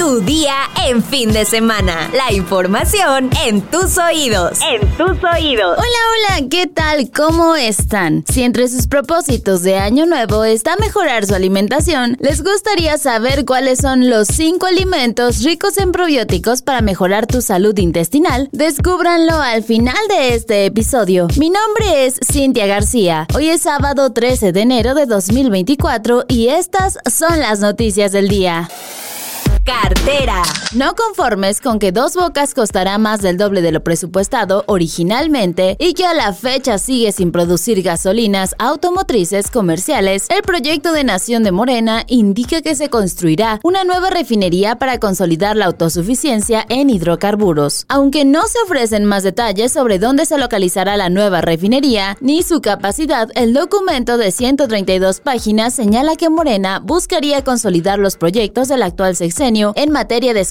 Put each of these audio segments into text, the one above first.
Tu día en fin de semana. La información en tus oídos. En tus oídos. Hola, hola, ¿qué tal? ¿Cómo están? Si entre sus propósitos de año nuevo está mejorar su alimentación, les gustaría saber cuáles son los 5 alimentos ricos en probióticos para mejorar tu salud intestinal. Descúbranlo al final de este episodio. Mi nombre es Cintia García. Hoy es sábado 13 de enero de 2024 y estas son las noticias del día. Cartera. No conformes con que Dos Bocas costará más del doble de lo presupuestado originalmente y que a la fecha sigue sin producir gasolinas automotrices comerciales, el proyecto de Nación de Morena indica que se construirá una nueva refinería para consolidar la autosuficiencia en hidrocarburos. Aunque no se ofrecen más detalles sobre dónde se localizará la nueva refinería ni su capacidad, el documento de 132 páginas señala que Morena buscaría consolidar los proyectos del actual sexenio en materia de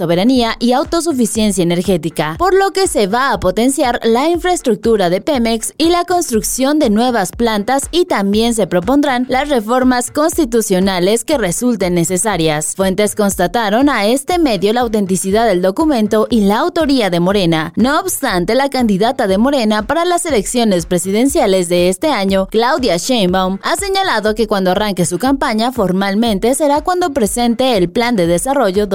y autosuficiencia energética, por lo que se va a potenciar la infraestructura de Pemex y la construcción de nuevas plantas y también se propondrán las reformas constitucionales que resulten necesarias. Fuentes constataron a este medio la autenticidad del documento y la autoría de Morena. No obstante, la candidata de Morena para las elecciones presidenciales de este año, Claudia Sheinbaum, ha señalado que cuando arranque su campaña formalmente será cuando presente el plan de desarrollo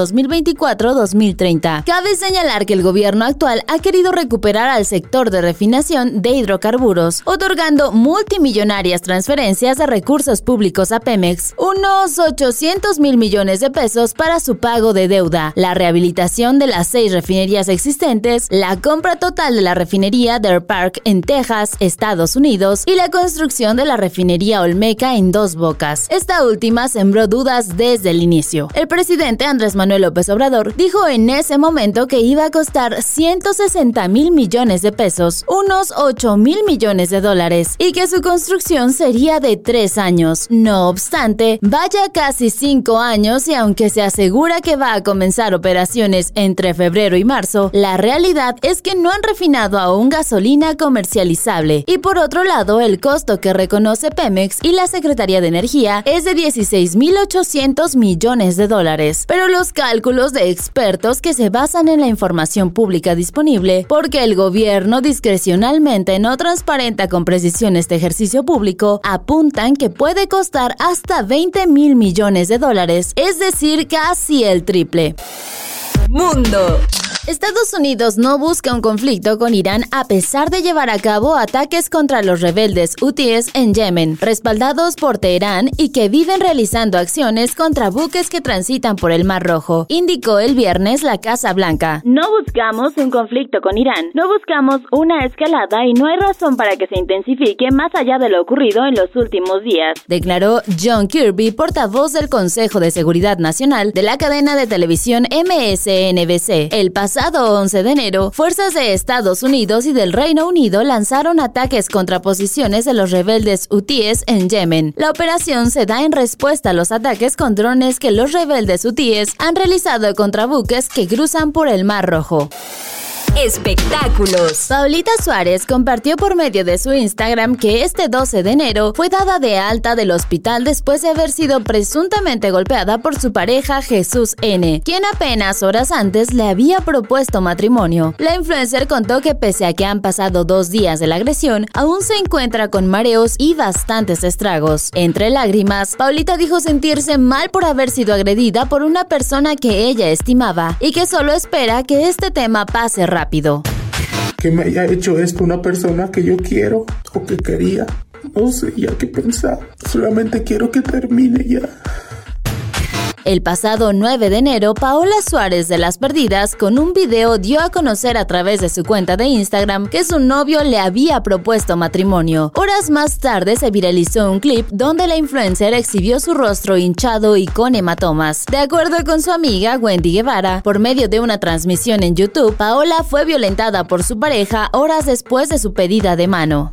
2024-2030. Cabe señalar que el gobierno actual ha querido recuperar al sector de refinación de hidrocarburos, otorgando multimillonarias transferencias de recursos públicos a Pemex, unos 800 mil millones de pesos para su pago de deuda, la rehabilitación de las seis refinerías existentes, la compra total de la refinería Deer Park en Texas, Estados Unidos, y la construcción de la refinería Olmeca en Dos Bocas. Esta última sembró dudas desde el inicio. El presidente Andrés Manuel López Obrador dijo en ese momento que iba a costar 160 mil millones de pesos, unos 8 mil millones de dólares, y que su construcción sería de tres años. No obstante, vaya casi cinco años y aunque se asegura que va a comenzar operaciones entre febrero y marzo, la realidad es que no han refinado aún gasolina comercializable. Y por otro lado, el costo que reconoce Pemex y la Secretaría de Energía es de 16.800 millones de dólares. Pero los cálculos de expertos que se basan en la información pública disponible, porque el gobierno discrecionalmente no transparenta con precisión este ejercicio público, apuntan que puede costar hasta 20 mil millones de dólares, es decir, casi el triple. Mundo. Estados Unidos no busca un conflicto con Irán a pesar de llevar a cabo ataques contra los rebeldes hutíes en Yemen, respaldados por Teherán y que viven realizando acciones contra buques que transitan por el Mar Rojo, indicó el viernes la Casa Blanca. No buscamos un conflicto con Irán, no buscamos una escalada y no hay razón para que se intensifique más allá de lo ocurrido en los últimos días, declaró John Kirby, portavoz del Consejo de Seguridad Nacional de la cadena de televisión MSNBC. El pasado 11 de enero, fuerzas de Estados Unidos y del Reino Unido lanzaron ataques contra posiciones de los rebeldes hutíes en Yemen. La operación se da en respuesta a los ataques con drones que los rebeldes hutíes han realizado contra buques que cruzan por el Mar Rojo. Espectáculos. Paulita Suárez compartió por medio de su Instagram que este 12 de enero fue dada de alta del hospital después de haber sido presuntamente golpeada por su pareja Jesús N., quien apenas horas antes le había propuesto matrimonio. La influencer contó que pese a que han pasado dos días de la agresión, aún se encuentra con mareos y bastantes estragos. Entre lágrimas, Paulita dijo sentirse mal por haber sido agredida por una persona que ella estimaba y que solo espera que este tema pase rápido. Que me haya hecho esto una persona que yo quiero o que quería. No sé ya qué pensar. Solamente quiero que termine ya. El pasado 9 de enero, Paola Suárez de Las Perdidas con un video dio a conocer a través de su cuenta de Instagram que su novio le había propuesto matrimonio. Horas más tarde se viralizó un clip donde la influencer exhibió su rostro hinchado y con hematomas. De acuerdo con su amiga Wendy Guevara, por medio de una transmisión en YouTube, Paola fue violentada por su pareja horas después de su pedida de mano.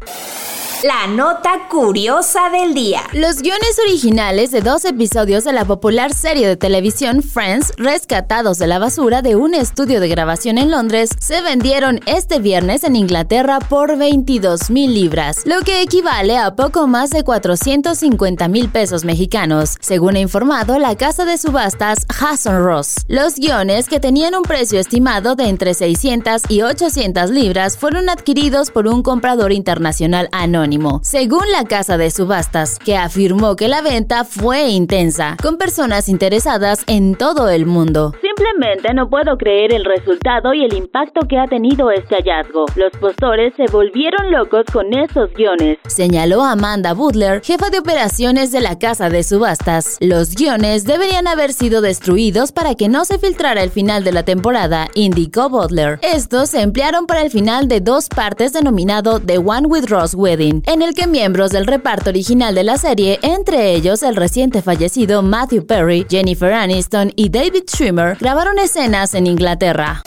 La nota curiosa del día. Los guiones originales de dos episodios de la popular serie de televisión Friends, rescatados de la basura de un estudio de grabación en Londres, se vendieron este viernes en Inglaterra por 22 mil libras, lo que equivale a poco más de 450 mil pesos mexicanos, según ha informado la casa de subastas Hasson Ross. Los guiones, que tenían un precio estimado de entre 600 y 800 libras, fueron adquiridos por un comprador internacional anónimo, según la casa de subastas, que afirmó que la venta fue intensa, con personas interesadas en todo el mundo. Simplemente no puedo creer el resultado y el impacto que ha tenido este hallazgo. Los postores se volvieron locos con esos guiones. Señaló Amanda Butler, jefa de operaciones de la casa de subastas. Los guiones deberían haber sido destruidos para que no se filtrara el final de la temporada, indicó Butler. Estos se emplearon para el final de dos partes denominado The One with Ross Wedding, en el que miembros del reparto original de la serie, entre ellos el reciente fallecido Matthew Perry, Jennifer Aniston y David Schwimmer, grabaron escenas en Inglaterra.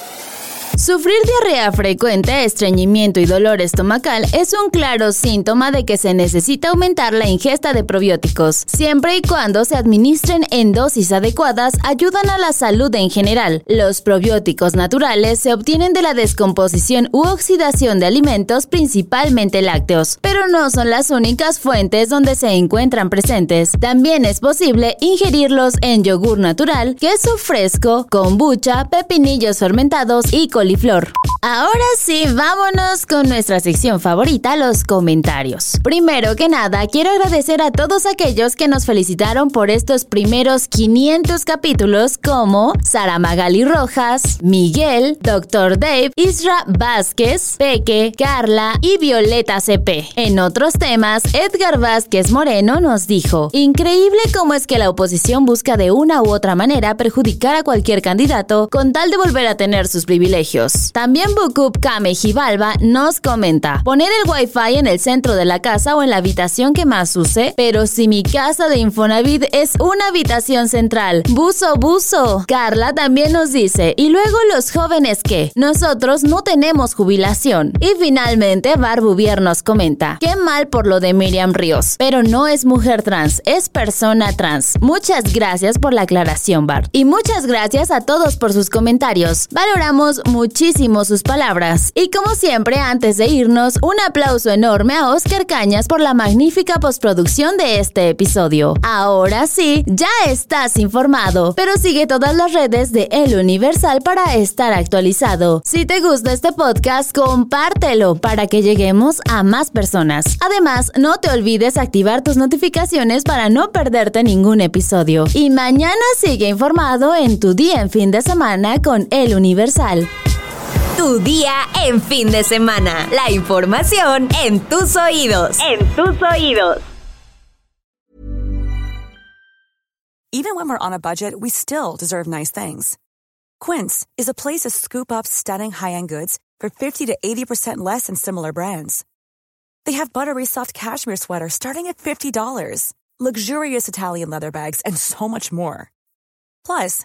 Sufrir diarrea frecuente, estreñimiento y dolor estomacal es un claro síntoma de que se necesita aumentar la ingesta de probióticos. Siempre y cuando se administren en dosis adecuadas, ayudan a la salud en general. Los probióticos naturales se obtienen de la descomposición u oxidación de alimentos, principalmente lácteos, pero no son las únicas fuentes donde se encuentran presentes. También es posible ingerirlos en yogur natural, queso fresco, kombucha, pepinillos fermentados y Ahora sí, vámonos con nuestra sección favorita, los comentarios. Primero que nada, quiero agradecer a todos aquellos que nos felicitaron por estos primeros 500 capítulos como Sara Magali Rojas, Miguel, Dr. Dave, Isra Vázquez, Peque, Carla y Violeta CP. En otros temas, Edgar Vázquez Moreno nos dijo, increíble cómo es que la oposición busca de una u otra manera perjudicar a cualquier candidato con tal de volver a tener sus privilegios. También Bukup Kame Jibalba nos comenta, poner el wifi en el centro de la casa o en la habitación que más use, pero si mi casa de Infonavit es una habitación central, buzo, buzo. Carla también nos dice, y luego los jóvenes que, nosotros no tenemos jubilación. Y finalmente Barbuvier nos comenta, qué mal por lo de Miriam Ríos, pero no es mujer trans, es persona trans. Muchas gracias por la aclaración, Bar. Y muchas gracias a todos por sus comentarios. Valoramos muchísimo sus palabras. Y como siempre, antes de irnos, un aplauso enorme a Oscar Cañas por la magnífica postproducción de este episodio. Ahora sí, ya estás informado, pero sigue todas las redes de El Universal para estar actualizado. Si te gusta este podcast, compártelo para que lleguemos a más personas. Además, no te olvides activar tus notificaciones para no perderte ningún episodio. Y mañana sigue informado en tu día en fin de semana con El Universal. Tu día en fin de semana. La información en tus oídos. En tus oídos. Even when we're on a budget, we still deserve nice things. Quince is a place to scoop up stunning high-end goods for 50 to 80% less than similar brands. They have buttery soft cashmere sweaters starting at $50, luxurious Italian leather bags, and so much more. Plus,